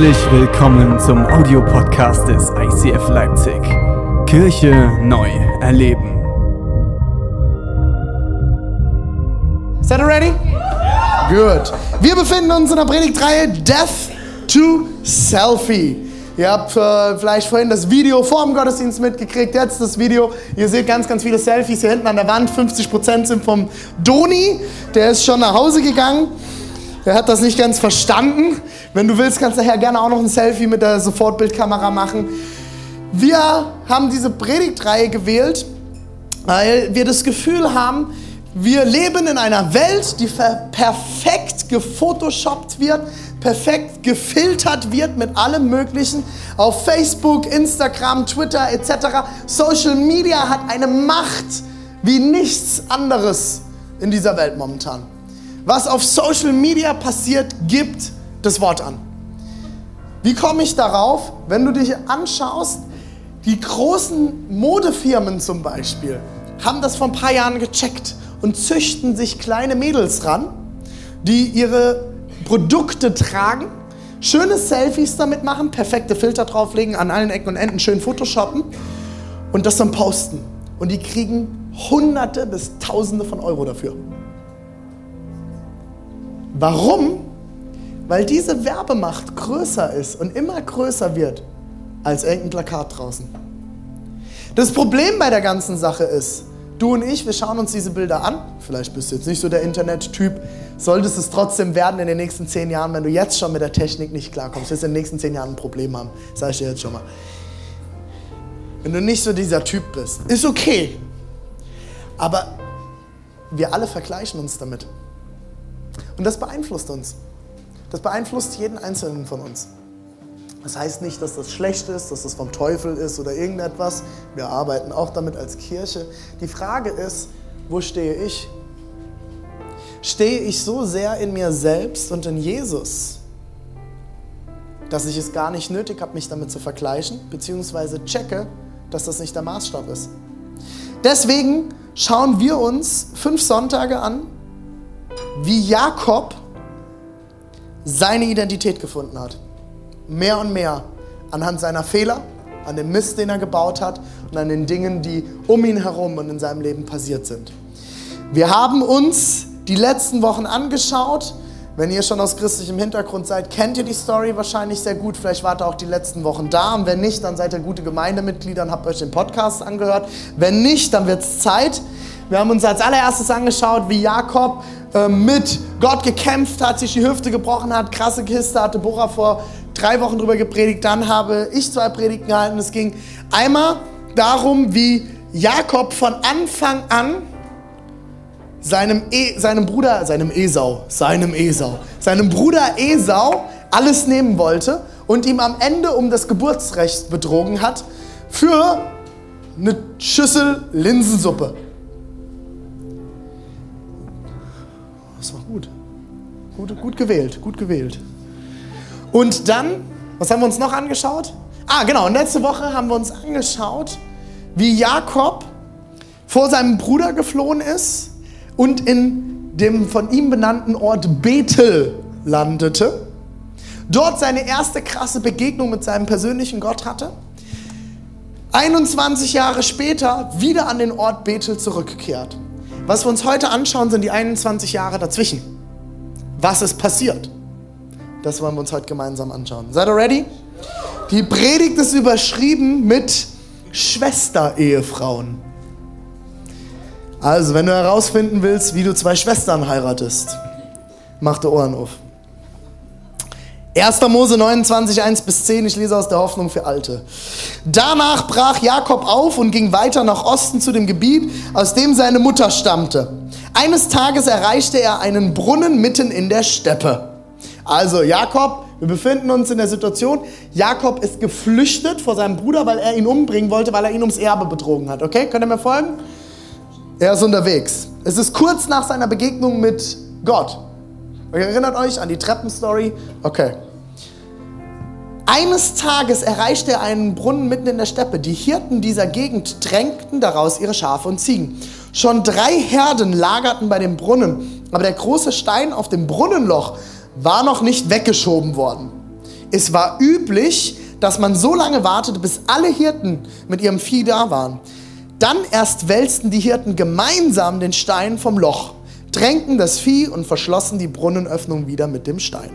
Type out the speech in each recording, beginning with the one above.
Herzlich willkommen zum Audiopodcast des ICF Leipzig. Kirche neu erleben. Seid ihr ready? Gut. Wir befinden uns in der Predigtreihe Death to Selfie. Ihr habt äh, vielleicht vorhin das Video vor dem Gottesdienst mitgekriegt, jetzt das Video. Ihr seht ganz, ganz viele Selfies hier hinten an der Wand. 50% sind vom Doni, der ist schon nach Hause gegangen. Er hat das nicht ganz verstanden. Wenn du willst, kannst du nachher gerne auch noch ein Selfie mit der Sofortbildkamera machen. Wir haben diese Predigtreihe gewählt, weil wir das Gefühl haben, wir leben in einer Welt, die perfekt gefotoshoppt wird, perfekt gefiltert wird mit allem Möglichen. Auf Facebook, Instagram, Twitter etc. Social Media hat eine Macht wie nichts anderes in dieser Welt momentan. Was auf Social Media passiert, gibt das Wort an. Wie komme ich darauf? Wenn du dich anschaust, die großen Modefirmen zum Beispiel haben das vor ein paar Jahren gecheckt und züchten sich kleine Mädels ran, die ihre Produkte tragen, schöne Selfies damit machen, perfekte Filter drauflegen, an allen Ecken und Enden schön photoshoppen und das dann posten. Und die kriegen Hunderte bis Tausende von Euro dafür. Warum? Weil diese Werbemacht größer ist und immer größer wird als irgendein Plakat draußen. Das Problem bei der ganzen Sache ist, du und ich, wir schauen uns diese Bilder an. Vielleicht bist du jetzt nicht so der Internet-Typ. Solltest es trotzdem werden in den nächsten zehn Jahren, wenn du jetzt schon mit der Technik nicht klarkommst. Wirst du in den nächsten zehn Jahren ein Problem haben. Sag ich dir jetzt schon mal. Wenn du nicht so dieser Typ bist, ist okay. Aber wir alle vergleichen uns damit. Und das beeinflusst uns. Das beeinflusst jeden Einzelnen von uns. Das heißt nicht, dass das schlecht ist, dass das vom Teufel ist oder irgendetwas. Wir arbeiten auch damit als Kirche. Die Frage ist, wo stehe ich? Stehe ich so sehr in mir selbst und in Jesus, dass ich es gar nicht nötig habe, mich damit zu vergleichen, beziehungsweise checke, dass das nicht der Maßstab ist. Deswegen schauen wir uns fünf Sonntage an, wie Jakob seine Identität gefunden hat. Mehr und mehr anhand seiner Fehler, an dem Mist, den er gebaut hat und an den Dingen, die um ihn herum und in seinem Leben passiert sind. Wir haben uns die letzten Wochen angeschaut. Wenn ihr schon aus christlichem Hintergrund seid, kennt ihr die Story wahrscheinlich sehr gut. Vielleicht wart ihr auch die letzten Wochen da. Und wenn nicht, dann seid ihr gute Gemeindemitglieder und habt euch den Podcast angehört. Wenn nicht, dann wird es Zeit. Wir haben uns als allererstes angeschaut, wie Jakob mit Gott gekämpft hat, sich die Hüfte gebrochen hat, krasse Kiste, hatte Bora vor drei Wochen drüber gepredigt. Dann habe ich zwei Predigten gehalten. Es ging einmal darum, wie Jakob von Anfang an seinem, e, seinem Bruder, seinem Esau, seinem Esau, seinem Bruder Esau alles nehmen wollte und ihm am Ende um das Geburtsrecht betrogen hat für eine Schüssel Linsensuppe. Gut, gut gewählt, gut gewählt. Und dann, was haben wir uns noch angeschaut? Ah, genau, letzte Woche haben wir uns angeschaut, wie Jakob vor seinem Bruder geflohen ist und in dem von ihm benannten Ort Bethel landete. Dort seine erste krasse Begegnung mit seinem persönlichen Gott hatte. 21 Jahre später wieder an den Ort Bethel zurückkehrt. Was wir uns heute anschauen, sind die 21 Jahre dazwischen. Was ist passiert? Das wollen wir uns heute gemeinsam anschauen. Seid ihr ready? Die Predigt ist überschrieben mit Schwester-Ehefrauen. Also, wenn du herausfinden willst, wie du zwei Schwestern heiratest, mach die Ohren auf. 1. Mose 29, 1 bis 10, ich lese aus der Hoffnung für Alte. Danach brach Jakob auf und ging weiter nach Osten zu dem Gebiet, aus dem seine Mutter stammte. Eines Tages erreichte er einen Brunnen mitten in der Steppe. Also Jakob, wir befinden uns in der Situation, Jakob ist geflüchtet vor seinem Bruder, weil er ihn umbringen wollte, weil er ihn ums Erbe betrogen hat. Okay, könnt ihr mir folgen? Er ist unterwegs. Es ist kurz nach seiner Begegnung mit Gott. Ihr erinnert euch an die Treppenstory? Okay. Eines Tages erreichte er einen Brunnen mitten in der Steppe. Die Hirten dieser Gegend tränkten daraus ihre Schafe und Ziegen. Schon drei Herden lagerten bei dem Brunnen, aber der große Stein auf dem Brunnenloch war noch nicht weggeschoben worden. Es war üblich, dass man so lange wartete, bis alle Hirten mit ihrem Vieh da waren. Dann erst wälzten die Hirten gemeinsam den Stein vom Loch, drängten das Vieh und verschlossen die Brunnenöffnung wieder mit dem Stein.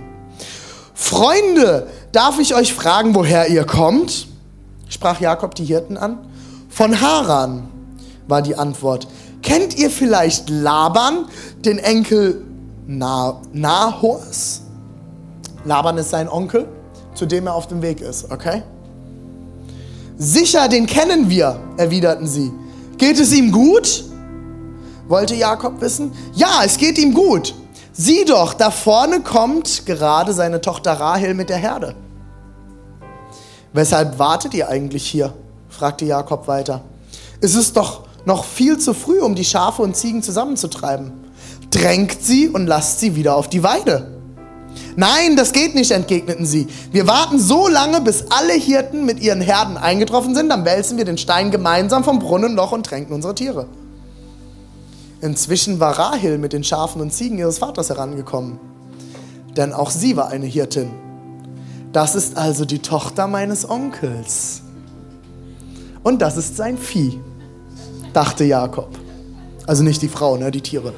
Freunde, darf ich euch fragen, woher ihr kommt? sprach Jakob die Hirten an. Von Haran war die Antwort. Kennt ihr vielleicht Laban, den Enkel Na Nahors? Laban ist sein Onkel, zu dem er auf dem Weg ist, okay? Sicher, den kennen wir, erwiderten sie. Geht es ihm gut? wollte Jakob wissen. Ja, es geht ihm gut. Sieh doch, da vorne kommt gerade seine Tochter Rahel mit der Herde. Weshalb wartet ihr eigentlich hier? fragte Jakob weiter. Es ist doch noch viel zu früh, um die Schafe und Ziegen zusammenzutreiben. Drängt sie und lasst sie wieder auf die Weide. Nein, das geht nicht, entgegneten sie. Wir warten so lange, bis alle Hirten mit ihren Herden eingetroffen sind, dann wälzen wir den Stein gemeinsam vom Brunnenloch und tränken unsere Tiere. Inzwischen war Rahel mit den Schafen und Ziegen ihres Vaters herangekommen, denn auch sie war eine Hirtin. Das ist also die Tochter meines Onkels. Und das ist sein Vieh, dachte Jakob. Also nicht die Frau, ne, die Tiere.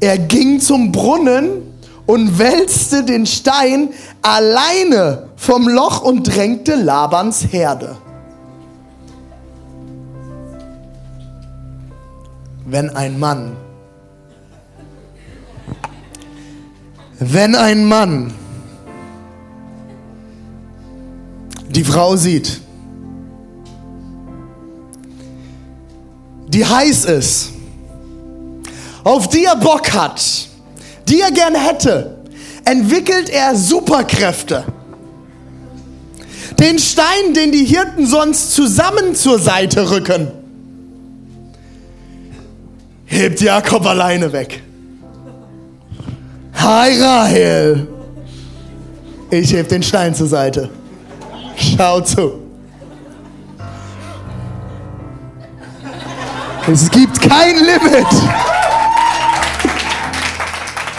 Er ging zum Brunnen und wälzte den Stein alleine vom Loch und drängte Labans Herde. Wenn ein Mann, wenn ein Mann die Frau sieht, die heiß ist, auf die er Bock hat, die er gerne hätte, entwickelt er Superkräfte. Den Stein, den die Hirten sonst zusammen zur Seite rücken, hebt Jakob alleine weg. Hi Rahel. Ich heb den Stein zur Seite. Schau zu. Es gibt kein Limit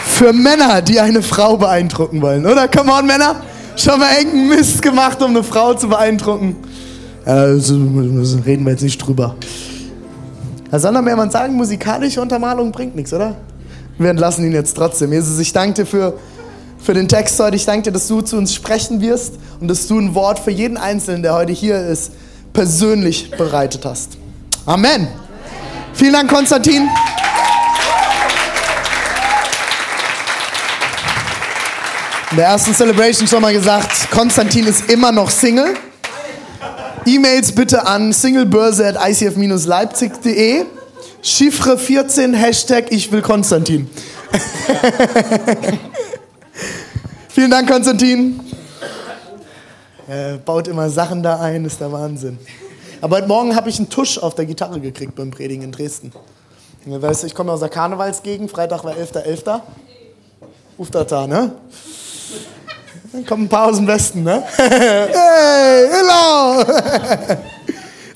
für Männer, die eine Frau beeindrucken wollen, oder? Come on, Männer. Schon mal irgendeinen Mist gemacht, um eine Frau zu beeindrucken. Also reden wir jetzt nicht drüber. Herr Sondermehrmann sagen, musikalische Untermalung bringt nichts, oder? Wir entlassen ihn jetzt trotzdem. Jesus, ich danke dir für, für den Text heute. Ich danke dir, dass du zu uns sprechen wirst und dass du ein Wort für jeden Einzelnen, der heute hier ist, persönlich bereitet hast. Amen. Vielen Dank, Konstantin. In der ersten Celebration schon mal gesagt, Konstantin ist immer noch Single. E-Mails bitte an singlebörse.icf-leipzig.de. Chiffre 14, Hashtag ich will Konstantin. Vielen Dank, Konstantin. Er baut immer Sachen da ein, ist der Wahnsinn. Aber heute Morgen habe ich einen Tusch auf der Gitarre gekriegt beim Predigen in Dresden. Weißt du, ich komme aus der Karnevalsgegend, Freitag war 11.11. .11. Uftata, ne? Dann kommen ein paar aus dem Westen, ne? hey, hello!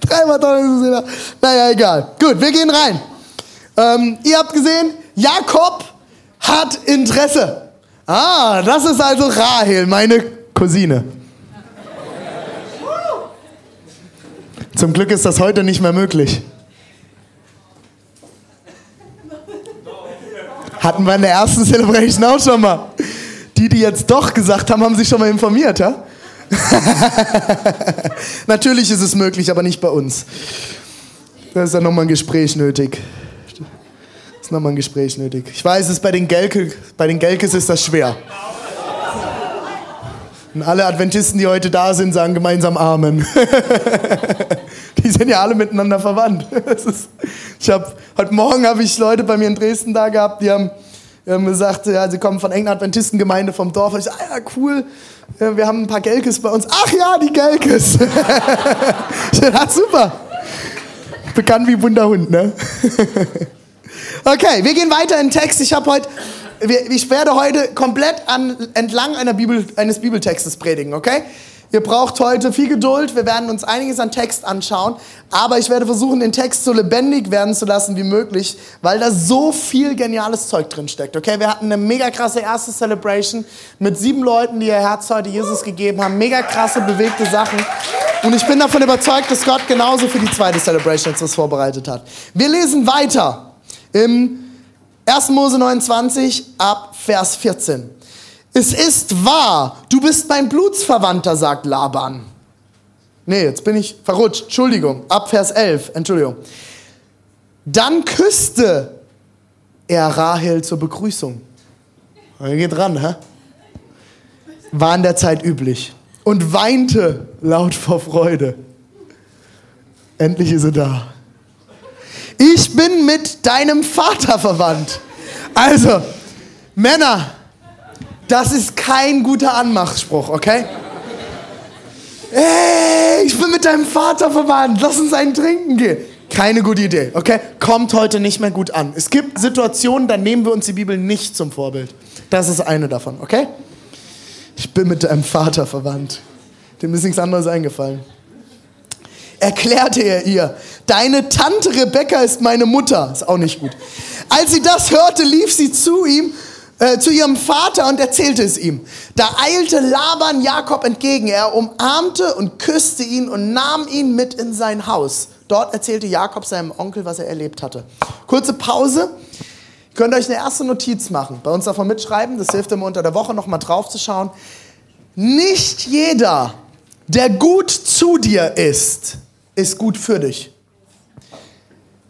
Dreimal toll Naja, egal. Gut, wir gehen rein. Ähm, ihr habt gesehen, Jakob hat Interesse. Ah, das ist also Rahel, meine Cousine. Zum Glück ist das heute nicht mehr möglich. Hatten wir in der ersten Celebration auch schon mal. Die, die jetzt doch gesagt haben, haben sich schon mal informiert, ja? Natürlich ist es möglich, aber nicht bei uns. Da ist dann nochmal ein Gespräch nötig. Da ist nochmal ein Gespräch nötig. Ich weiß, es bei den, Gelke, bei den Gelkes ist das schwer. Und alle Adventisten, die heute da sind, sagen gemeinsam Amen. die sind ja alle miteinander verwandt. Ist, ich hab, heute Morgen habe ich Leute bei mir in Dresden da gehabt, die haben wir haben gesagt, ja, sie kommen von irgendeiner Adventistengemeinde vom Dorf. Ich sage, ah, ja, cool, wir haben ein paar Gelkes bei uns. Ach ja, die Gelkes. ich sage, ah, super. Bekannt wie Wunderhund, ne? okay, wir gehen weiter in den Text. Ich habe heute, ich werde heute komplett an, entlang Bibel, eines Bibeltextes predigen, okay? Ihr braucht heute viel Geduld. Wir werden uns einiges an Text anschauen. Aber ich werde versuchen, den Text so lebendig werden zu lassen wie möglich, weil da so viel geniales Zeug drin steckt. Okay, wir hatten eine mega krasse erste Celebration mit sieben Leuten, die ihr Herz heute Jesus gegeben haben. Mega krasse, bewegte Sachen. Und ich bin davon überzeugt, dass Gott genauso für die zweite Celebration jetzt was vorbereitet hat. Wir lesen weiter im 1. Mose 29 ab Vers 14. Es ist wahr, du bist mein Blutsverwandter, sagt Laban. Nee, jetzt bin ich verrutscht. Entschuldigung, ab Vers 11, Entschuldigung. Dann küsste er Rahel zur Begrüßung. Er geht ran, hä? War in der Zeit üblich. Und weinte laut vor Freude. Endlich ist er da. Ich bin mit deinem Vater verwandt. Also, Männer, das ist kein guter Anmachspruch, okay? Ey, ich bin mit deinem Vater verwandt, lass uns einen trinken gehen. Keine gute Idee, okay? Kommt heute nicht mehr gut an. Es gibt Situationen, da nehmen wir uns die Bibel nicht zum Vorbild. Das ist eine davon, okay? Ich bin mit deinem Vater verwandt. Dem ist nichts anderes eingefallen. Erklärte er ihr, deine Tante Rebecca ist meine Mutter. Ist auch nicht gut. Als sie das hörte, lief sie zu ihm äh, zu ihrem Vater und erzählte es ihm. Da eilte Laban Jakob entgegen. Er umarmte und küsste ihn und nahm ihn mit in sein Haus. Dort erzählte Jakob seinem Onkel, was er erlebt hatte. Kurze Pause. Ihr könnt euch eine erste Notiz machen. Bei uns davon mitschreiben. Das hilft immer unter der Woche nochmal drauf zu schauen. Nicht jeder, der gut zu dir ist, ist gut für dich.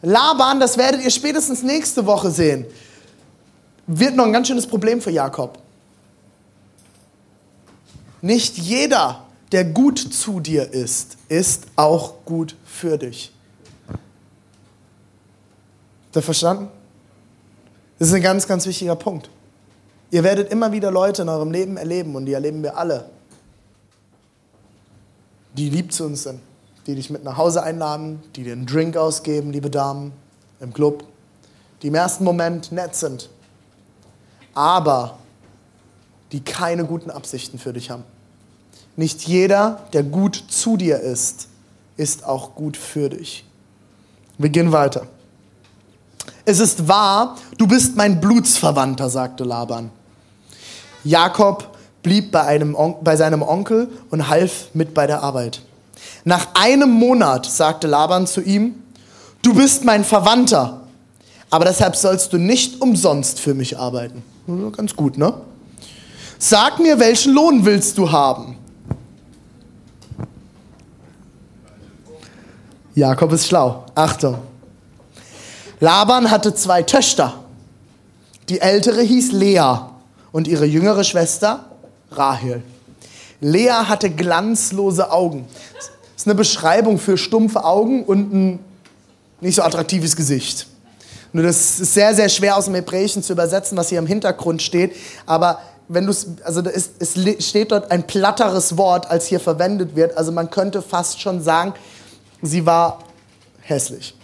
Laban, das werdet ihr spätestens nächste Woche sehen wird noch ein ganz schönes Problem für Jakob. Nicht jeder, der gut zu dir ist, ist auch gut für dich. Habt ihr verstanden? Das ist ein ganz, ganz wichtiger Punkt. Ihr werdet immer wieder Leute in eurem Leben erleben und die erleben wir alle, die lieb zu uns sind, die dich mit nach Hause einladen, die dir einen Drink ausgeben, liebe Damen, im Club, die im ersten Moment nett sind, aber die keine guten Absichten für dich haben. Nicht jeder, der gut zu dir ist, ist auch gut für dich. Wir gehen weiter. Es ist wahr, du bist mein Blutsverwandter, sagte Laban. Jakob blieb bei, einem bei seinem Onkel und half mit bei der Arbeit. Nach einem Monat sagte Laban zu ihm, du bist mein Verwandter, aber deshalb sollst du nicht umsonst für mich arbeiten. Ganz gut, ne? Sag mir, welchen Lohn willst du haben? Jakob ist schlau. Achtung. Laban hatte zwei Töchter. Die ältere hieß Lea und ihre jüngere Schwester Rahel. Lea hatte glanzlose Augen. Das ist eine Beschreibung für stumpfe Augen und ein nicht so attraktives Gesicht. Nur das ist sehr, sehr schwer aus dem Hebräischen zu übersetzen, was hier im Hintergrund steht. Aber wenn du also es, es steht dort ein platteres Wort, als hier verwendet wird. Also man könnte fast schon sagen, sie war hässlich.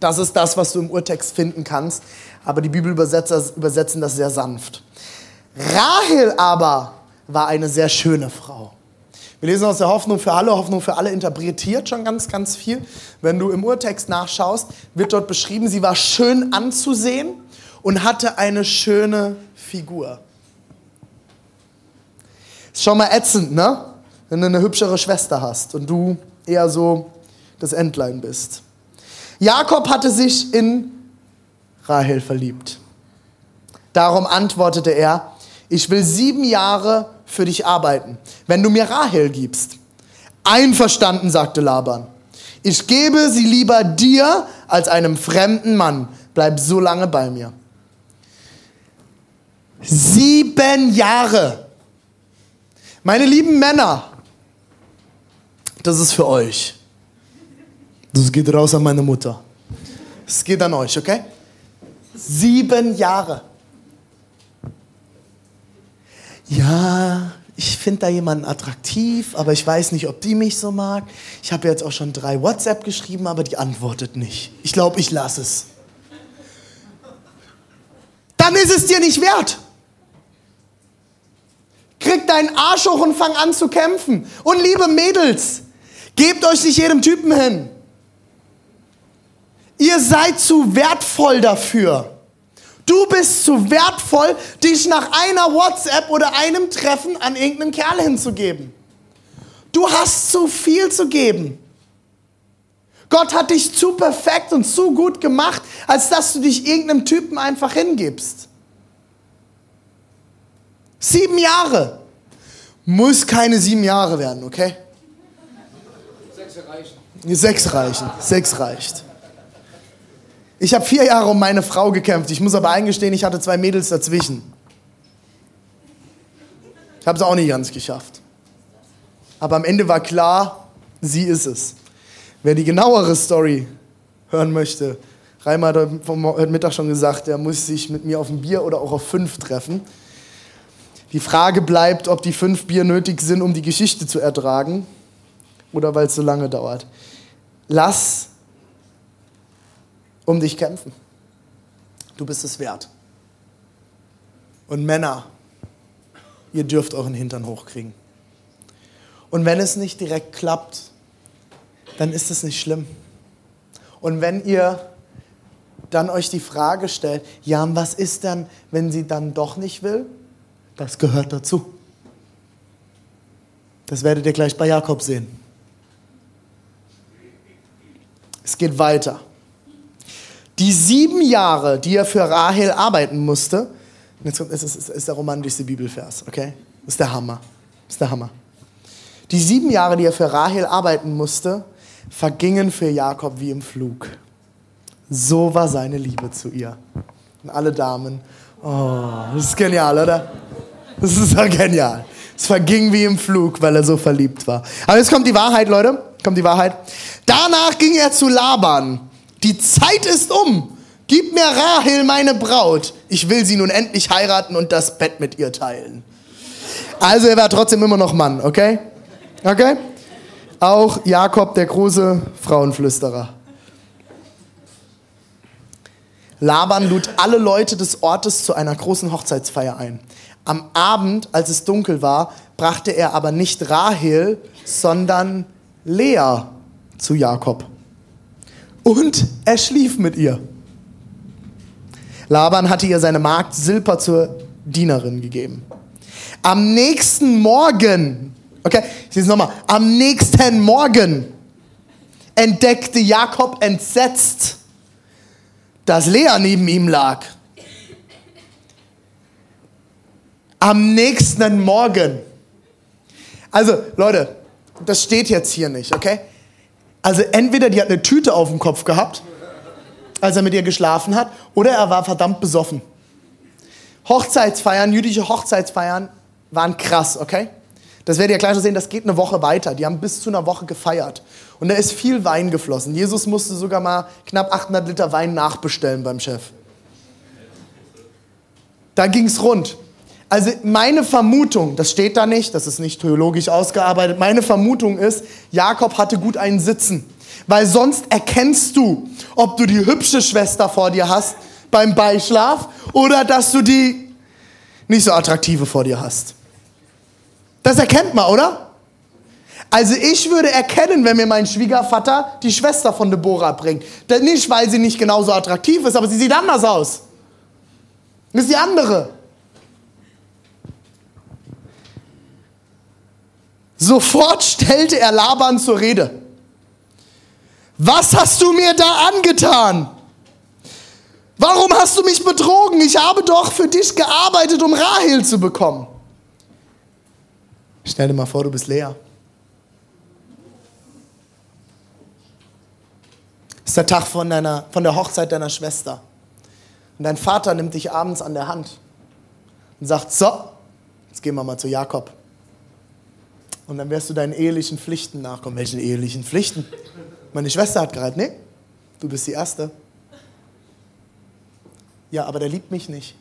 Das ist das, was du im Urtext finden kannst. Aber die Bibelübersetzer übersetzen das sehr sanft. Rahel aber war eine sehr schöne Frau. Wir lesen aus der Hoffnung für alle. Hoffnung für alle interpretiert schon ganz, ganz viel. Wenn du im Urtext nachschaust, wird dort beschrieben, sie war schön anzusehen und hatte eine schöne Figur. Ist schon mal ätzend, ne? Wenn du eine hübschere Schwester hast und du eher so das Entlein bist. Jakob hatte sich in Rahel verliebt. Darum antwortete er, ich will sieben Jahre für dich arbeiten, wenn du mir Rahel gibst. Einverstanden, sagte Laban. Ich gebe sie lieber dir als einem fremden Mann. Bleib so lange bei mir. Sieben Jahre. Meine lieben Männer, das ist für euch. Das geht raus an meine Mutter. Es geht an euch, okay? Sieben Jahre ja, ich finde da jemanden attraktiv, aber ich weiß nicht, ob die mich so mag. Ich habe jetzt auch schon drei WhatsApp geschrieben, aber die antwortet nicht. Ich glaube, ich lasse es. Dann ist es dir nicht wert. Krieg deinen Arsch hoch und fang an zu kämpfen. Und liebe Mädels, gebt euch nicht jedem Typen hin. Ihr seid zu wertvoll dafür. Du bist zu wertvoll, dich nach einer WhatsApp oder einem Treffen an irgendeinen Kerl hinzugeben. Du hast zu viel zu geben. Gott hat dich zu perfekt und zu gut gemacht, als dass du dich irgendeinem Typen einfach hingibst. Sieben Jahre. Muss keine sieben Jahre werden, okay? Sechs reichen. Sechs reichen. Sechs reicht. Ich habe vier Jahre um meine Frau gekämpft. Ich muss aber eingestehen, ich hatte zwei Mädels dazwischen. Ich habe es auch nicht ganz geschafft. Aber am Ende war klar, sie ist es. Wer die genauere Story hören möchte, Reimer hat heute Mittag schon gesagt, er muss sich mit mir auf ein Bier oder auch auf fünf treffen. Die Frage bleibt, ob die fünf Bier nötig sind, um die Geschichte zu ertragen oder weil es so lange dauert. Lass um dich kämpfen. Du bist es wert. Und Männer, ihr dürft euren Hintern hochkriegen. Und wenn es nicht direkt klappt, dann ist es nicht schlimm. Und wenn ihr dann euch die Frage stellt, ja, was ist dann, wenn sie dann doch nicht will? Das gehört dazu. Das werdet ihr gleich bei Jakob sehen. Es geht weiter. Die sieben Jahre, die er für Rahel arbeiten musste, jetzt kommt, ist, ist, ist der romantischste Bibelvers, okay? Ist der Hammer. Ist der Hammer. Die sieben Jahre, die er für Rahel arbeiten musste, vergingen für Jakob wie im Flug. So war seine Liebe zu ihr. Und alle Damen, oh, das ist genial, oder? Das ist ja genial. Es verging wie im Flug, weil er so verliebt war. Aber jetzt kommt die Wahrheit, Leute. Kommt die Wahrheit. Danach ging er zu Laban die Zeit ist um. Gib mir Rahel, meine Braut. Ich will sie nun endlich heiraten und das Bett mit ihr teilen. Also er war trotzdem immer noch Mann, okay? Okay? Auch Jakob, der große Frauenflüsterer. Laban lud alle Leute des Ortes zu einer großen Hochzeitsfeier ein. Am Abend, als es dunkel war, brachte er aber nicht Rahel, sondern Lea zu Jakob und er schlief mit ihr. Laban hatte ihr seine Magd Silpa zur Dienerin gegeben. Am nächsten Morgen, okay, ich sehe es nochmal, am nächsten Morgen entdeckte Jakob entsetzt, dass Lea neben ihm lag. Am nächsten Morgen. Also, Leute, das steht jetzt hier nicht, okay? Also entweder die hat eine Tüte auf dem Kopf gehabt, als er mit ihr geschlafen hat, oder er war verdammt besoffen. Hochzeitsfeiern, jüdische Hochzeitsfeiern waren krass, okay? Das werdet ihr gleich noch sehen, das geht eine Woche weiter. Die haben bis zu einer Woche gefeiert. Und da ist viel Wein geflossen. Jesus musste sogar mal knapp 800 Liter Wein nachbestellen beim Chef. Da ging es rund. Also meine Vermutung, das steht da nicht, das ist nicht theologisch ausgearbeitet, meine Vermutung ist, Jakob hatte gut einen Sitzen. Weil sonst erkennst du, ob du die hübsche Schwester vor dir hast beim Beischlaf oder dass du die nicht so attraktive vor dir hast. Das erkennt man, oder? Also ich würde erkennen, wenn mir mein Schwiegervater die Schwester von Deborah bringt. Nicht, weil sie nicht genauso attraktiv ist, aber sie sieht anders aus. Das ist die andere. Sofort stellte er Laban zur Rede. Was hast du mir da angetan? Warum hast du mich betrogen? Ich habe doch für dich gearbeitet, um Rahel zu bekommen. Stell dir mal vor, du bist leer. Das ist der Tag von, deiner, von der Hochzeit deiner Schwester. Und dein Vater nimmt dich abends an der Hand und sagt, so, jetzt gehen wir mal zu Jakob. Und dann wirst du deinen ehelichen Pflichten nachkommen. Welchen ehelichen Pflichten? Meine Schwester hat gerade, nee, du bist die Erste. Ja, aber der liebt mich nicht.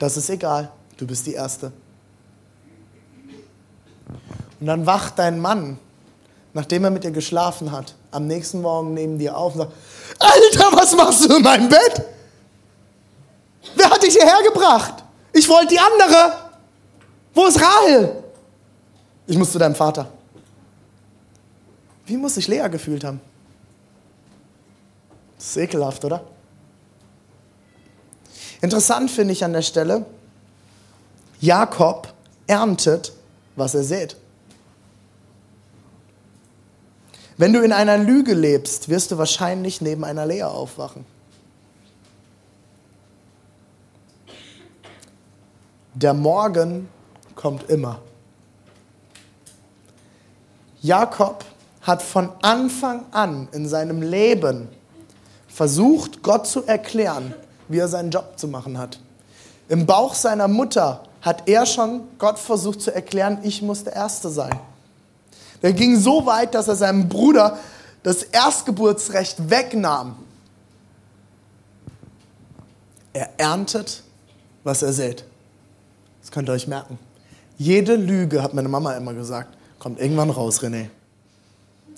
Das ist egal, du bist die Erste. Und dann wacht dein Mann, nachdem er mit dir geschlafen hat, am nächsten Morgen neben dir auf und sagt, Alter, was machst du in meinem Bett? Wer hat dich hierher gebracht? Ich wollte die andere. Wo ist Rahel? Ich muss zu deinem Vater. Wie muss sich Lea gefühlt haben? Das ist ekelhaft, oder? Interessant finde ich an der Stelle, Jakob erntet, was er sät. Wenn du in einer Lüge lebst, wirst du wahrscheinlich neben einer Lea aufwachen. Der Morgen kommt immer. Jakob hat von Anfang an in seinem Leben versucht, Gott zu erklären, wie er seinen Job zu machen hat. Im Bauch seiner Mutter hat er schon Gott versucht zu erklären, ich muss der Erste sein. Der ging so weit, dass er seinem Bruder das Erstgeburtsrecht wegnahm. Er erntet, was er sät. Das könnt ihr euch merken. Jede Lüge, hat meine Mama immer gesagt, kommt irgendwann raus, René.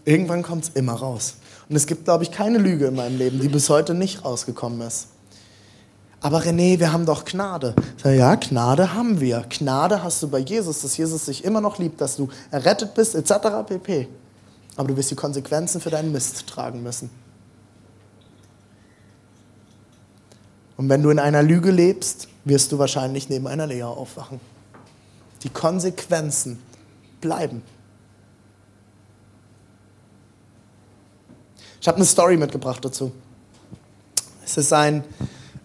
Irgendwann kommt es immer raus. Und es gibt, glaube ich, keine Lüge in meinem Leben, die bis heute nicht rausgekommen ist. Aber René, wir haben doch Gnade. Sage, ja, Gnade haben wir. Gnade hast du bei Jesus, dass Jesus dich immer noch liebt, dass du errettet bist, etc. pp. Aber du wirst die Konsequenzen für deinen Mist tragen müssen. Und wenn du in einer Lüge lebst, wirst du wahrscheinlich neben einer Lehre aufwachen. Die Konsequenzen bleiben. Ich habe eine Story mitgebracht dazu. Es ist ein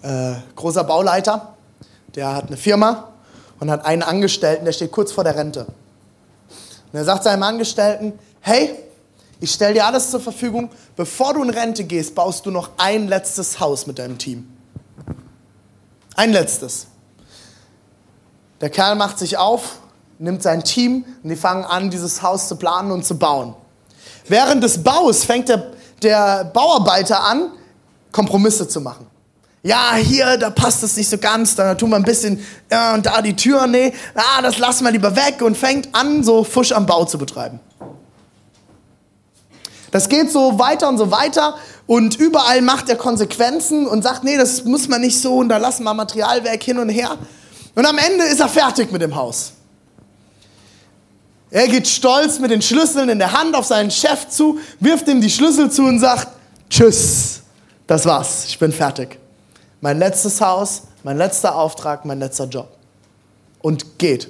äh, großer Bauleiter, der hat eine Firma und hat einen Angestellten, der steht kurz vor der Rente. Und er sagt seinem Angestellten, hey, ich stelle dir alles zur Verfügung, bevor du in Rente gehst, baust du noch ein letztes Haus mit deinem Team. Ein letztes. Der Kerl macht sich auf, nimmt sein Team und die fangen an, dieses Haus zu planen und zu bauen. Während des Baus fängt der, der Bauarbeiter an, Kompromisse zu machen. Ja, hier, da passt es nicht so ganz, da tun wir ein bisschen, ja, und da die Tür, nee, ah, das lassen wir lieber weg und fängt an, so Fusch am Bau zu betreiben. Das geht so weiter und so weiter und überall macht er Konsequenzen und sagt, nee, das muss man nicht so und da lassen wir Materialwerk hin und her. Und am Ende ist er fertig mit dem Haus. Er geht stolz mit den Schlüsseln in der Hand auf seinen Chef zu, wirft ihm die Schlüssel zu und sagt, tschüss, das war's, ich bin fertig mein letztes Haus, mein letzter Auftrag, mein letzter Job. Und geht.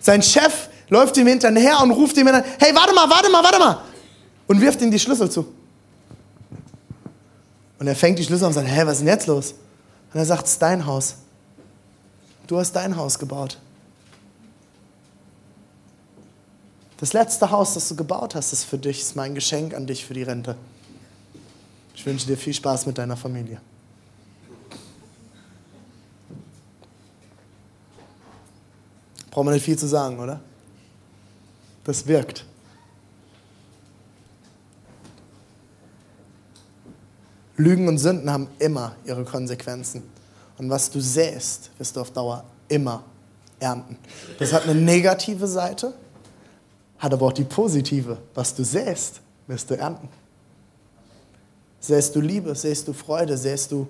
Sein Chef läuft ihm hinterher und ruft ihm hinterher, hey, warte mal, warte mal, warte mal. Und wirft ihm die Schlüssel zu. Und er fängt die Schlüssel an und sagt, hä, was ist denn jetzt los? Und er sagt, es ist dein Haus. Du hast dein Haus gebaut. Das letzte Haus, das du gebaut hast, ist für dich, ist mein Geschenk an dich für die Rente. Ich wünsche dir viel Spaß mit deiner Familie. Braucht man nicht viel zu sagen, oder? Das wirkt. Lügen und Sünden haben immer ihre Konsequenzen. Und was du säst, wirst du auf Dauer immer ernten. Das hat eine negative Seite, hat aber auch die positive. Was du säst, wirst du ernten. Säst du Liebe, säst du Freude, säst du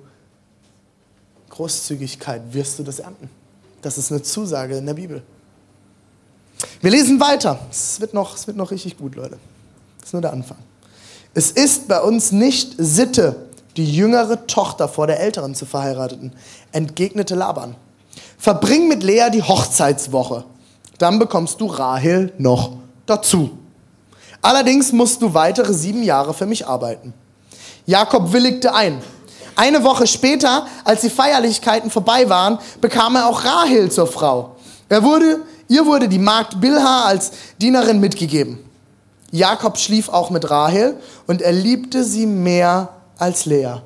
Großzügigkeit, wirst du das ernten. Das ist eine Zusage in der Bibel. Wir lesen weiter. Es wird noch, es wird noch richtig gut, Leute. Das ist nur der Anfang. Es ist bei uns nicht Sitte, die jüngere Tochter vor der älteren zu verheirateten, entgegnete Laban. Verbring mit Lea die Hochzeitswoche. Dann bekommst du Rahel noch dazu. Allerdings musst du weitere sieben Jahre für mich arbeiten. Jakob willigte ein. Eine Woche später, als die Feierlichkeiten vorbei waren, bekam er auch Rahel zur Frau. Er wurde, ihr wurde die Magd Bilha als Dienerin mitgegeben. Jakob schlief auch mit Rahel und er liebte sie mehr als Lea.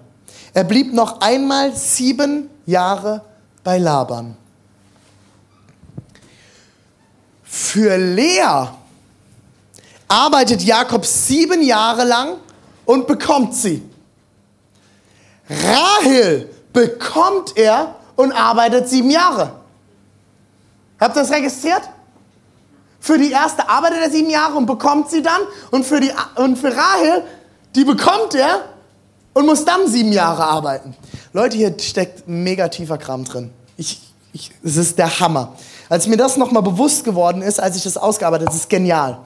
Er blieb noch einmal sieben Jahre bei Laban. Für Lea arbeitet Jakob sieben Jahre lang und bekommt sie. Rahel bekommt er und arbeitet sieben Jahre. Habt ihr das registriert? Für die erste arbeitet er sieben Jahre und bekommt sie dann. Und für, die, und für Rahel, die bekommt er und muss dann sieben Jahre arbeiten. Leute, hier steckt mega tiefer Kram drin. Ich, ich, es ist der Hammer. als mir das nochmal bewusst geworden ist, als ich das ausgearbeitet habe, ist genial.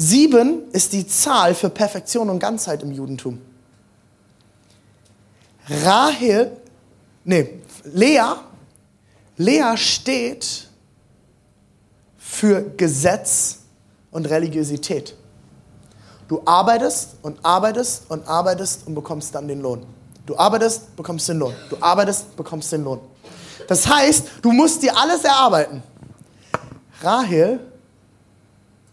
Sieben ist die Zahl für Perfektion und Ganzheit im Judentum. Rahel, nee, Lea, Lea steht für Gesetz und Religiosität. Du arbeitest und arbeitest und arbeitest und bekommst dann den Lohn. Du arbeitest, bekommst den Lohn. Du arbeitest, bekommst den Lohn. Das heißt, du musst dir alles erarbeiten. Rahel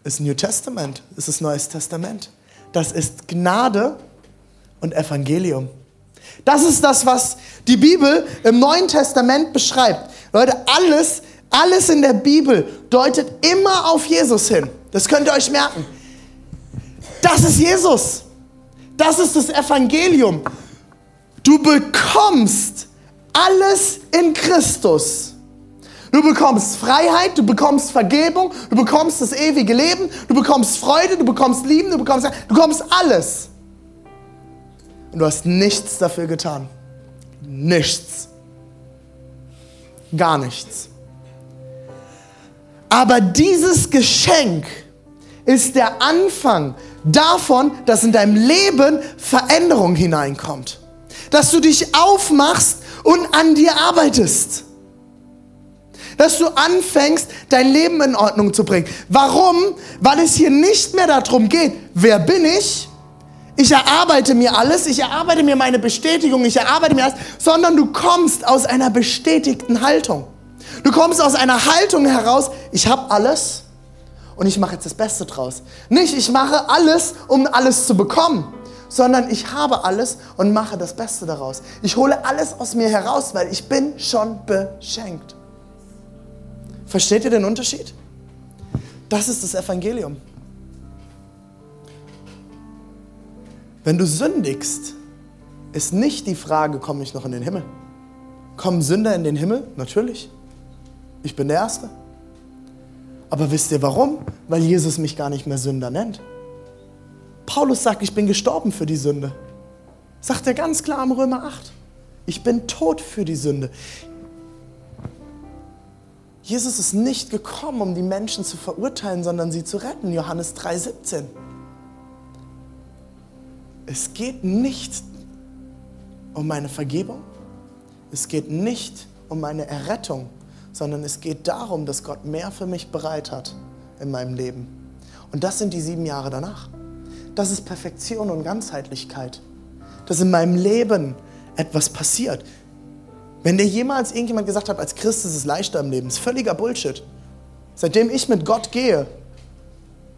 ist New Testament, ist das Neues Testament. Das ist Gnade und Evangelium. Das ist das, was die Bibel im Neuen Testament beschreibt. Leute, alles, alles in der Bibel deutet immer auf Jesus hin. Das könnt ihr euch merken. Das ist Jesus. Das ist das Evangelium. Du bekommst alles in Christus. Du bekommst Freiheit, du bekommst Vergebung, du bekommst das ewige Leben, du bekommst Freude, du bekommst Lieben, du bekommst, du bekommst alles. Und du hast nichts dafür getan. Nichts. Gar nichts. Aber dieses Geschenk ist der Anfang davon, dass in deinem Leben Veränderung hineinkommt. Dass du dich aufmachst und an dir arbeitest. Dass du anfängst, dein Leben in Ordnung zu bringen. Warum? Weil es hier nicht mehr darum geht, wer bin ich? Ich erarbeite mir alles, ich erarbeite mir meine Bestätigung, ich erarbeite mir alles, sondern du kommst aus einer bestätigten Haltung. Du kommst aus einer Haltung heraus, ich habe alles und ich mache jetzt das Beste draus. Nicht, ich mache alles, um alles zu bekommen, sondern ich habe alles und mache das Beste daraus. Ich hole alles aus mir heraus, weil ich bin schon beschenkt. Versteht ihr den Unterschied? Das ist das Evangelium. Wenn du sündigst, ist nicht die Frage, komme ich noch in den Himmel? Kommen Sünder in den Himmel? Natürlich. Ich bin der Erste. Aber wisst ihr warum? Weil Jesus mich gar nicht mehr Sünder nennt. Paulus sagt, ich bin gestorben für die Sünde. Sagt er ganz klar im Römer 8. Ich bin tot für die Sünde. Jesus ist nicht gekommen, um die Menschen zu verurteilen, sondern sie zu retten. Johannes 3,17. Es geht nicht um meine Vergebung. Es geht nicht um meine Errettung, sondern es geht darum, dass Gott mehr für mich bereit hat in meinem Leben. Und das sind die sieben Jahre danach. Das ist Perfektion und Ganzheitlichkeit. Dass in meinem Leben etwas passiert. Wenn dir jemals irgendjemand gesagt hat, als Christ ist es leichter im Leben, ist völliger Bullshit. Seitdem ich mit Gott gehe,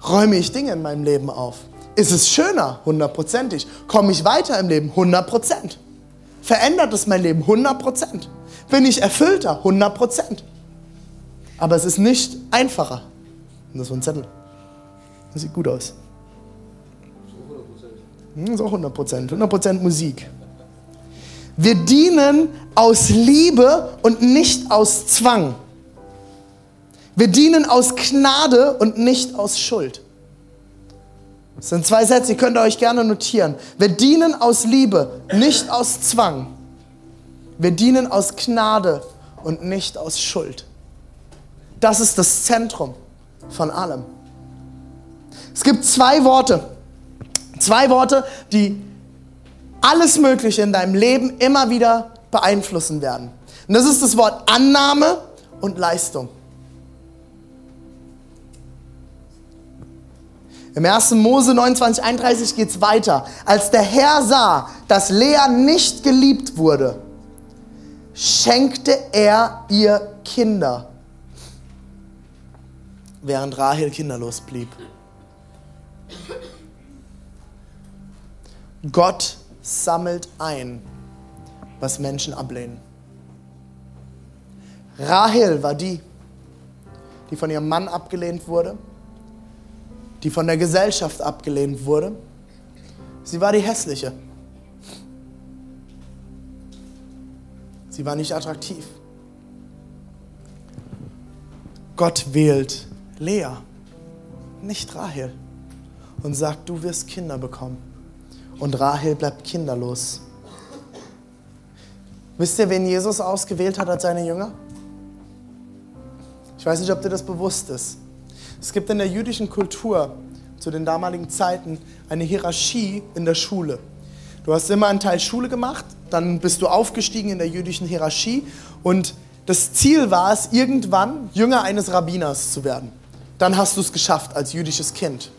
räume ich Dinge in meinem Leben auf. Ist es schöner? Hundertprozentig. Komme ich weiter im Leben? Hundertprozent. Verändert es mein Leben? Hundertprozent. Bin ich erfüllter? Hundertprozent. Aber es ist nicht einfacher. Und das ist so ein Zettel. Das sieht gut aus. Hm, ist auch 100%. 100% Musik. Wir dienen aus Liebe und nicht aus Zwang. Wir dienen aus Gnade und nicht aus Schuld. Das sind zwei Sätze, die könnt ihr euch gerne notieren. Wir dienen aus Liebe, nicht aus Zwang. Wir dienen aus Gnade und nicht aus Schuld. Das ist das Zentrum von allem. Es gibt zwei Worte. Zwei Worte, die alles Mögliche in deinem Leben immer wieder beeinflussen werden. Und das ist das Wort Annahme und Leistung. Im 1. Mose 29, 31 geht es weiter. Als der Herr sah, dass Lea nicht geliebt wurde, schenkte er ihr Kinder, während Rahel kinderlos blieb. Gott sammelt ein, was Menschen ablehnen. Rahel war die, die von ihrem Mann abgelehnt wurde, die von der Gesellschaft abgelehnt wurde. Sie war die hässliche. Sie war nicht attraktiv. Gott wählt Lea, nicht Rahel, und sagt, du wirst Kinder bekommen und Rahel bleibt kinderlos. Wisst ihr, wen Jesus ausgewählt hat als seine Jünger? weiß nicht, ob dir das bewusst ist. Es gibt in der jüdischen Kultur zu den damaligen Zeiten eine Hierarchie in der Schule. Du hast immer einen Teil Schule gemacht, dann bist du aufgestiegen in der jüdischen Hierarchie und das Ziel war es, irgendwann Jünger eines Rabbiners zu werden. Dann hast du es geschafft als jüdisches Kind.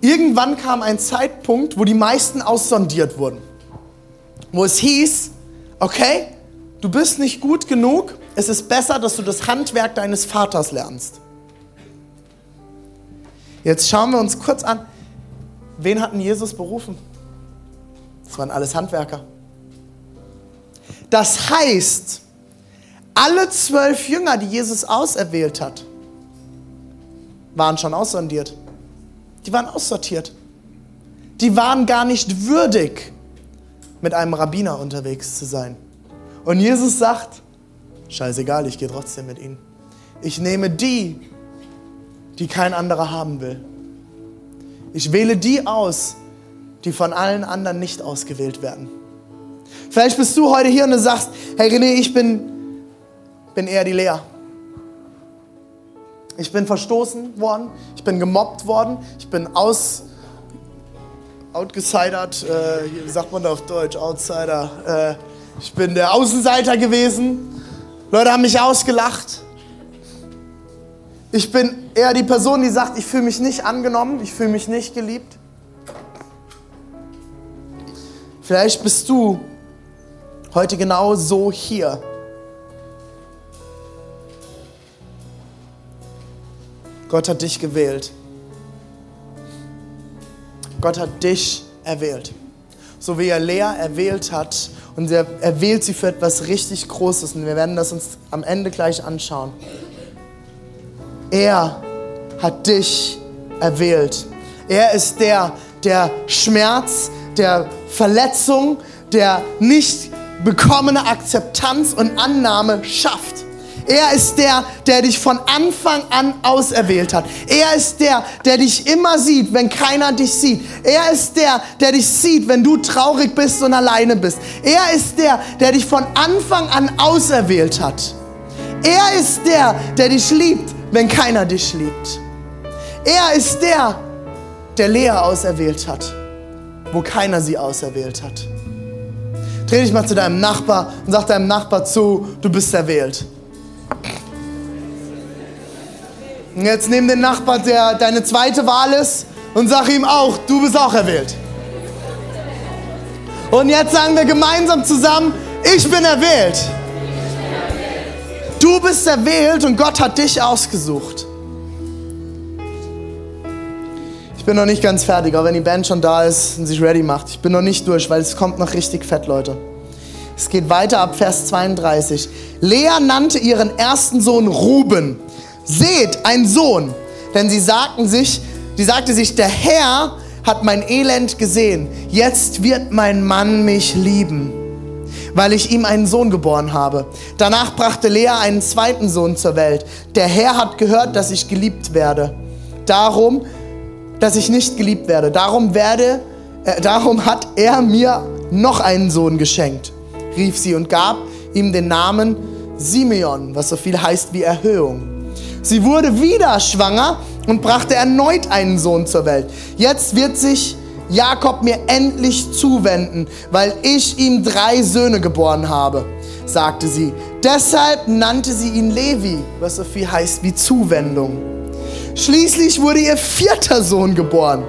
Irgendwann kam ein Zeitpunkt, wo die meisten aussondiert wurden. Wo es hieß, okay, du bist nicht gut genug, es ist besser, dass du das Handwerk deines Vaters lernst. Jetzt schauen wir uns kurz an, wen hatten Jesus berufen? Das waren alles Handwerker. Das heißt, alle zwölf Jünger, die Jesus auserwählt hat, waren schon aussondiert. Die waren aussortiert. Die waren gar nicht würdig, mit einem Rabbiner unterwegs zu sein. Und Jesus sagt, scheißegal, ich gehe trotzdem mit ihnen. Ich nehme die, die kein anderer haben will. Ich wähle die aus, die von allen anderen nicht ausgewählt werden. Vielleicht bist du heute hier und du sagst, hey René, ich bin, bin eher die Lea. Ich bin verstoßen worden, ich bin gemobbt worden, ich bin aus, outgesidert, äh, wie sagt man da auf Deutsch, Outsider. Äh, ich bin der Außenseiter gewesen. Leute haben mich ausgelacht. Ich bin eher die Person, die sagt, ich fühle mich nicht angenommen, ich fühle mich nicht geliebt. Vielleicht bist du heute genau so hier. Gott hat dich gewählt. Gott hat dich erwählt. So wie er Lea erwählt hat und er erwählt sie für etwas richtig Großes. Und wir werden das uns am Ende gleich anschauen. Er hat dich erwählt. Er ist der, der Schmerz, der Verletzung, der nicht bekommene Akzeptanz und Annahme schafft. Er ist der, der dich von Anfang an auserwählt hat. Er ist der, der dich immer sieht, wenn keiner dich sieht. Er ist der, der dich sieht, wenn du traurig bist und alleine bist. Er ist der, der dich von Anfang an auserwählt hat. Er ist der, der dich liebt, wenn keiner dich liebt. Er ist der, der Lea auserwählt hat, wo keiner sie auserwählt hat. Dreh dich mal zu deinem Nachbar und sag deinem Nachbar zu, du bist erwählt. Und jetzt nimm den Nachbar, der deine zweite Wahl ist, und sag ihm auch, du bist auch erwählt. Und jetzt sagen wir gemeinsam zusammen, ich bin erwählt. Du bist erwählt und Gott hat dich ausgesucht. Ich bin noch nicht ganz fertig, aber wenn die Band schon da ist und sich ready macht, ich bin noch nicht durch, weil es kommt noch richtig fett, Leute. Es geht weiter ab Vers 32. Lea nannte ihren ersten Sohn Ruben seht, ein Sohn. Denn sie sagten sich, sie sagte sich, der Herr hat mein Elend gesehen. Jetzt wird mein Mann mich lieben, weil ich ihm einen Sohn geboren habe. Danach brachte Lea einen zweiten Sohn zur Welt. Der Herr hat gehört, dass ich geliebt werde. Darum, dass ich nicht geliebt werde. Darum werde, äh, darum hat er mir noch einen Sohn geschenkt, rief sie und gab ihm den Namen Simeon, was so viel heißt wie Erhöhung. Sie wurde wieder schwanger und brachte erneut einen Sohn zur Welt. Jetzt wird sich Jakob mir endlich zuwenden, weil ich ihm drei Söhne geboren habe, sagte sie. Deshalb nannte sie ihn Levi, was so viel heißt wie Zuwendung. Schließlich wurde ihr vierter Sohn geboren.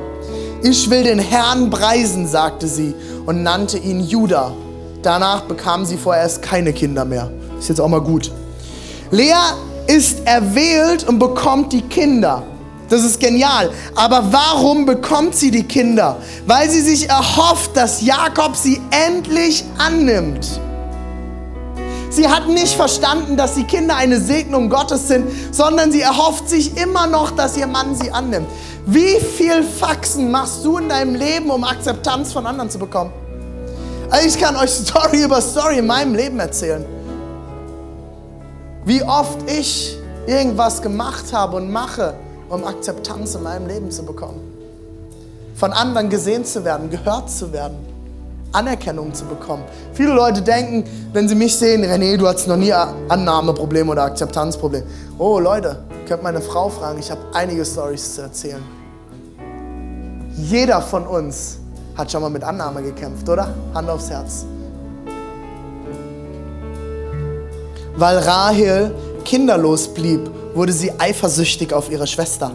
Ich will den Herrn preisen, sagte sie und nannte ihn Judah. Danach bekam sie vorerst keine Kinder mehr. Ist jetzt auch mal gut. Lea ist erwählt und bekommt die Kinder. Das ist genial. Aber warum bekommt sie die Kinder? Weil sie sich erhofft, dass Jakob sie endlich annimmt. Sie hat nicht verstanden, dass die Kinder eine Segnung Gottes sind, sondern sie erhofft sich immer noch, dass ihr Mann sie annimmt. Wie viel Faxen machst du in deinem Leben, um Akzeptanz von anderen zu bekommen? Also ich kann euch Story über Story in meinem Leben erzählen. Wie oft ich irgendwas gemacht habe und mache, um Akzeptanz in meinem Leben zu bekommen. Von anderen gesehen zu werden, gehört zu werden. Anerkennung zu bekommen. Viele Leute denken, wenn sie mich sehen, René, du hattest noch nie Annahmeprobleme oder Akzeptanzprobleme. Oh Leute, könnt meine Frau fragen, ich habe einige Stories zu erzählen. Jeder von uns hat schon mal mit Annahme gekämpft, oder? Hand aufs Herz. Weil Rahel kinderlos blieb, wurde sie eifersüchtig auf ihre Schwester.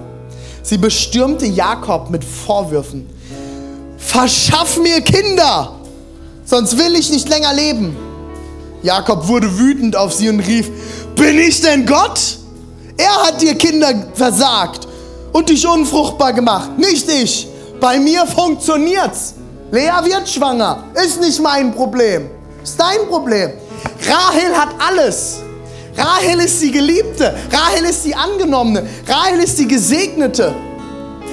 Sie bestürmte Jakob mit Vorwürfen. Verschaff mir Kinder, sonst will ich nicht länger leben. Jakob wurde wütend auf sie und rief, bin ich denn Gott? Er hat dir Kinder versagt und dich unfruchtbar gemacht, nicht ich. Bei mir funktioniert's. Lea wird schwanger, ist nicht mein Problem, ist dein Problem. Rahel hat alles. Rahel ist die Geliebte, Rahel ist die Angenommene, Rahel ist die Gesegnete.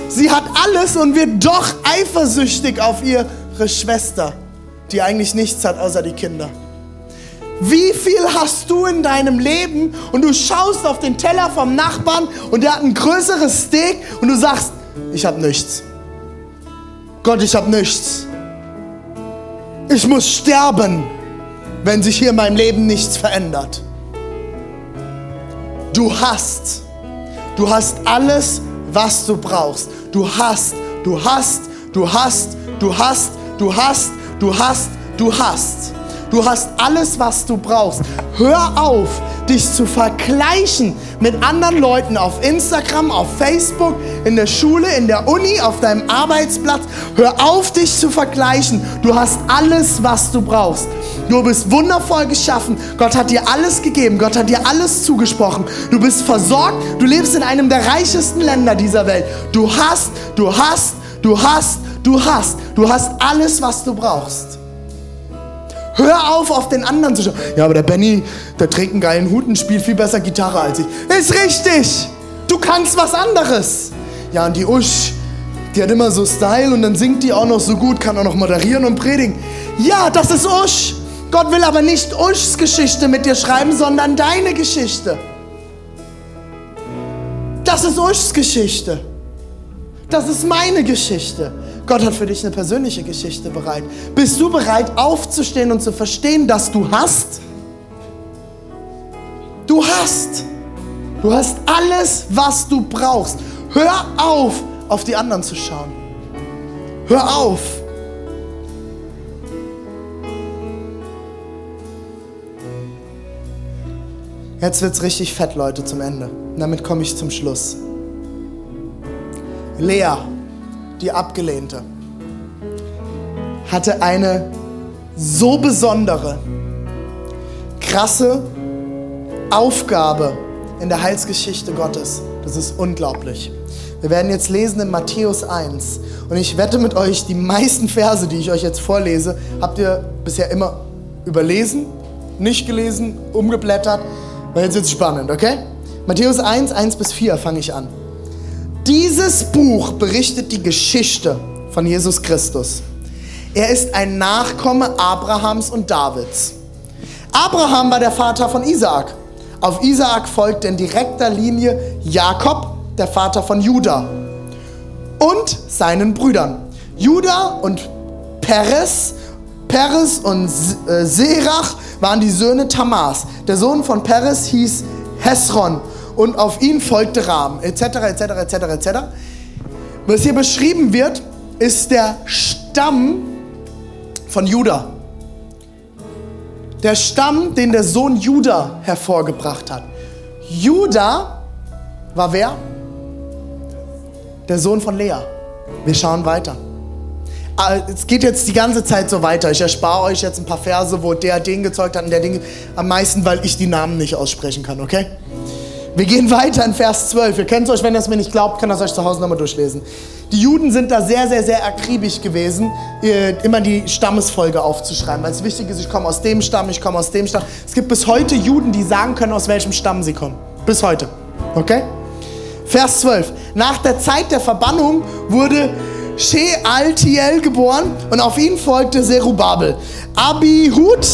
Sie hat alles und wird doch eifersüchtig auf ihre Schwester, die eigentlich nichts hat außer die Kinder. Wie viel hast du in deinem Leben und du schaust auf den Teller vom Nachbarn und der hat ein größeres Steak und du sagst, ich habe nichts. Gott, ich habe nichts. Ich muss sterben, wenn sich hier in meinem Leben nichts verändert. Du hast, du hast alles, was du brauchst. Du hast, du hast, du hast, du hast, du hast, du hast, du hast. Du hast alles, was du brauchst. Hör auf, dich zu vergleichen mit anderen Leuten auf Instagram, auf Facebook, in der Schule, in der Uni, auf deinem Arbeitsplatz. Hör auf, dich zu vergleichen. Du hast alles, was du brauchst. Du bist wundervoll geschaffen. Gott hat dir alles gegeben. Gott hat dir alles zugesprochen. Du bist versorgt. Du lebst in einem der reichesten Länder dieser Welt. Du hast, du hast, du hast, du hast. Du hast alles, was du brauchst. Hör auf, auf den anderen zu schauen. Ja, aber der Benny, der trägt einen geilen Hut und spielt viel besser Gitarre als ich. Ist richtig. Du kannst was anderes. Ja, und die Usch, die hat immer so Style und dann singt die auch noch so gut, kann auch noch moderieren und predigen. Ja, das ist Usch. Gott will aber nicht Uschs Geschichte mit dir schreiben, sondern deine Geschichte. Das ist Uschs Geschichte. Das ist meine Geschichte. Gott hat für dich eine persönliche Geschichte bereit. Bist du bereit, aufzustehen und zu verstehen, dass du hast? Du hast. Du hast alles, was du brauchst. Hör auf, auf die anderen zu schauen. Hör auf. Jetzt wird es richtig fett, Leute, zum Ende. Und damit komme ich zum Schluss. Lea die Abgelehnte, hatte eine so besondere, krasse Aufgabe in der Heilsgeschichte Gottes. Das ist unglaublich. Wir werden jetzt lesen in Matthäus 1. Und ich wette mit euch, die meisten Verse, die ich euch jetzt vorlese, habt ihr bisher immer überlesen, nicht gelesen, umgeblättert. Weil jetzt wird es spannend, okay? Matthäus 1, 1 bis 4 fange ich an. Dieses Buch berichtet die Geschichte von Jesus Christus. Er ist ein Nachkomme Abrahams und Davids. Abraham war der Vater von Isaak. Auf Isaak folgte in direkter Linie Jakob, der Vater von Juda und seinen Brüdern. Juda und Perez, Perez und äh, Serach waren die Söhne Tamas. Der Sohn von Perez hieß Hesron und auf ihn folgte Ram, etc., etc., etc., etc. Was hier beschrieben wird, ist der Stamm von Juda. Der Stamm, den der Sohn Juda hervorgebracht hat. Juda war wer? Der Sohn von Lea. Wir schauen weiter. Ah, es geht jetzt die ganze Zeit so weiter. Ich erspare euch jetzt ein paar Verse, wo der den gezeugt hat und der Ding. Am meisten, weil ich die Namen nicht aussprechen kann, okay? Wir gehen weiter in Vers 12. Ihr kennt es euch, wenn ihr es mir nicht glaubt, könnt ihr es euch zu Hause nochmal durchlesen. Die Juden sind da sehr, sehr, sehr akribisch gewesen, immer die Stammesfolge aufzuschreiben, weil es wichtig ist, ich komme aus dem Stamm, ich komme aus dem Stamm. Es gibt bis heute Juden, die sagen können, aus welchem Stamm sie kommen. Bis heute. Okay? Vers 12. Nach der Zeit der Verbannung wurde Shealtiel geboren und auf ihn folgte Zerubabel. Abihud,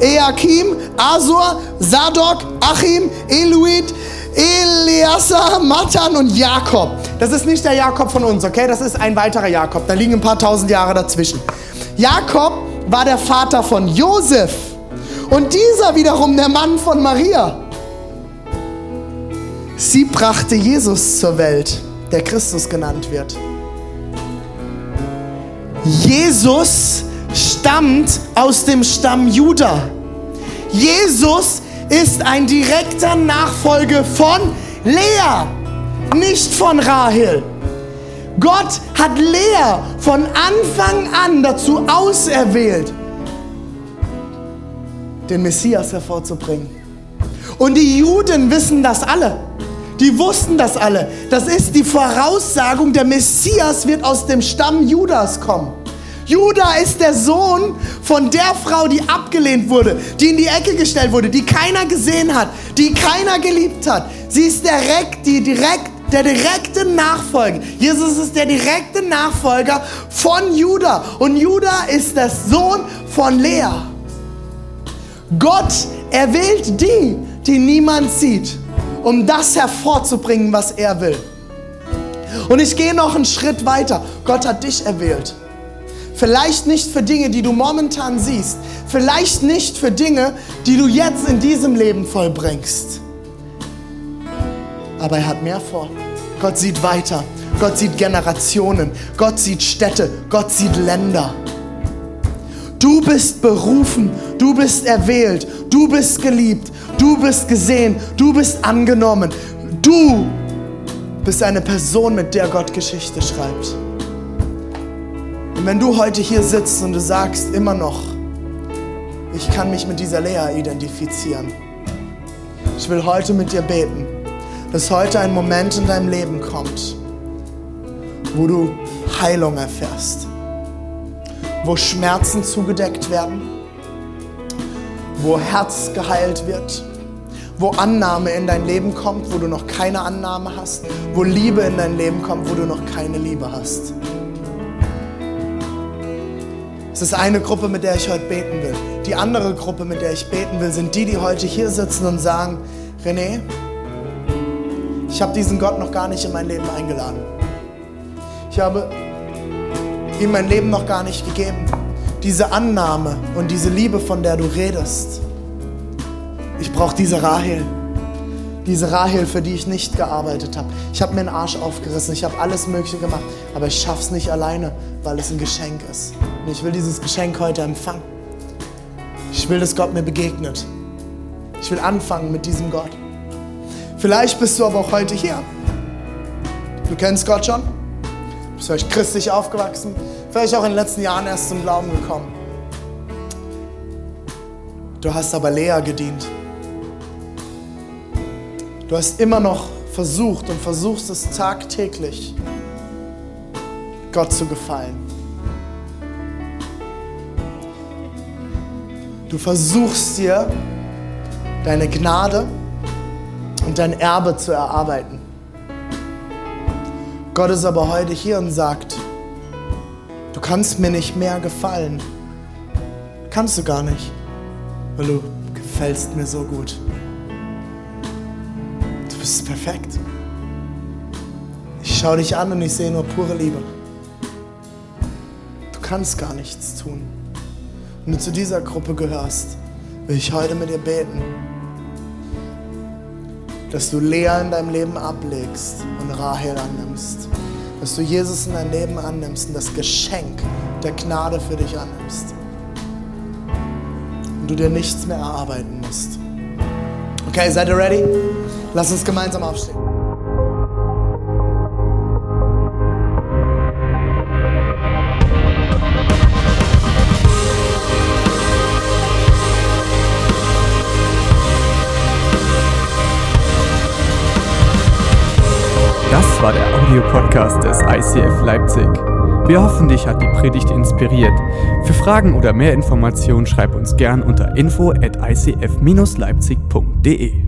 Eakim, Asur, Sadok, Achim, Eluid, Eleazar, Matan und Jakob. Das ist nicht der Jakob von uns, okay? Das ist ein weiterer Jakob. Da liegen ein paar tausend Jahre dazwischen. Jakob war der Vater von Josef und dieser wiederum der Mann von Maria. Sie brachte Jesus zur Welt, der Christus genannt wird. Jesus stammt aus dem Stamm Juda. Jesus ist ein direkter Nachfolge von Lea, nicht von Rahel. Gott hat Lea von Anfang an dazu auserwählt, den Messias hervorzubringen. Und die Juden wissen das alle. Die wussten das alle. Das ist die Voraussagung, der Messias wird aus dem Stamm Judas kommen. Judah ist der Sohn von der Frau, die abgelehnt wurde, die in die Ecke gestellt wurde, die keiner gesehen hat, die keiner geliebt hat. Sie ist direkt, die direkt, der direkte Nachfolger. Jesus ist der direkte Nachfolger von Judah. Und Judah ist der Sohn von Lea. Gott erwählt die, die niemand sieht, um das hervorzubringen, was er will. Und ich gehe noch einen Schritt weiter. Gott hat dich erwählt. Vielleicht nicht für Dinge, die du momentan siehst. Vielleicht nicht für Dinge, die du jetzt in diesem Leben vollbringst. Aber er hat mehr vor. Gott sieht weiter. Gott sieht Generationen. Gott sieht Städte. Gott sieht Länder. Du bist berufen. Du bist erwählt. Du bist geliebt. Du bist gesehen. Du bist angenommen. Du bist eine Person, mit der Gott Geschichte schreibt. Und wenn du heute hier sitzt und du sagst immer noch, ich kann mich mit dieser Lea identifizieren. Ich will heute mit dir beten, dass heute ein Moment in deinem Leben kommt, wo du Heilung erfährst, wo Schmerzen zugedeckt werden, wo Herz geheilt wird, wo Annahme in dein Leben kommt, wo du noch keine Annahme hast, wo Liebe in dein Leben kommt, wo du noch keine Liebe hast. Es ist eine Gruppe, mit der ich heute beten will. Die andere Gruppe, mit der ich beten will, sind die, die heute hier sitzen und sagen, René, ich habe diesen Gott noch gar nicht in mein Leben eingeladen. Ich habe ihm mein Leben noch gar nicht gegeben. Diese Annahme und diese Liebe, von der du redest. Ich brauche diese Rahel. Diese Rahel, für die ich nicht gearbeitet habe. Ich habe mir den Arsch aufgerissen, ich habe alles Mögliche gemacht, aber ich schaff's nicht alleine, weil es ein Geschenk ist. Und ich will dieses Geschenk heute empfangen. Ich will, dass Gott mir begegnet. Ich will anfangen mit diesem Gott. Vielleicht bist du aber auch heute hier. Du kennst Gott schon. Du bist vielleicht christlich aufgewachsen. Vielleicht auch in den letzten Jahren erst zum Glauben gekommen. Du hast aber Lea gedient. Du hast immer noch versucht und versuchst es tagtäglich, Gott zu gefallen. Du versuchst dir deine Gnade und dein Erbe zu erarbeiten. Gott ist aber heute hier und sagt, du kannst mir nicht mehr gefallen. Kannst du gar nicht, weil du gefällst mir so gut. Du bist perfekt. Ich schaue dich an und ich sehe nur pure Liebe. Du kannst gar nichts tun. Wenn du zu dieser Gruppe gehörst, will ich heute mit dir beten, dass du Lea in deinem Leben ablegst und Rahel annimmst. Dass du Jesus in dein Leben annimmst und das Geschenk der Gnade für dich annimmst. Und du dir nichts mehr erarbeiten musst. Okay, seid ihr ready? Lass uns gemeinsam aufstehen. Das war der Audiopodcast des ICF Leipzig. Wir hoffen, dich hat die Predigt inspiriert. Für Fragen oder mehr Informationen schreib uns gern unter info at icf-leipzig.de.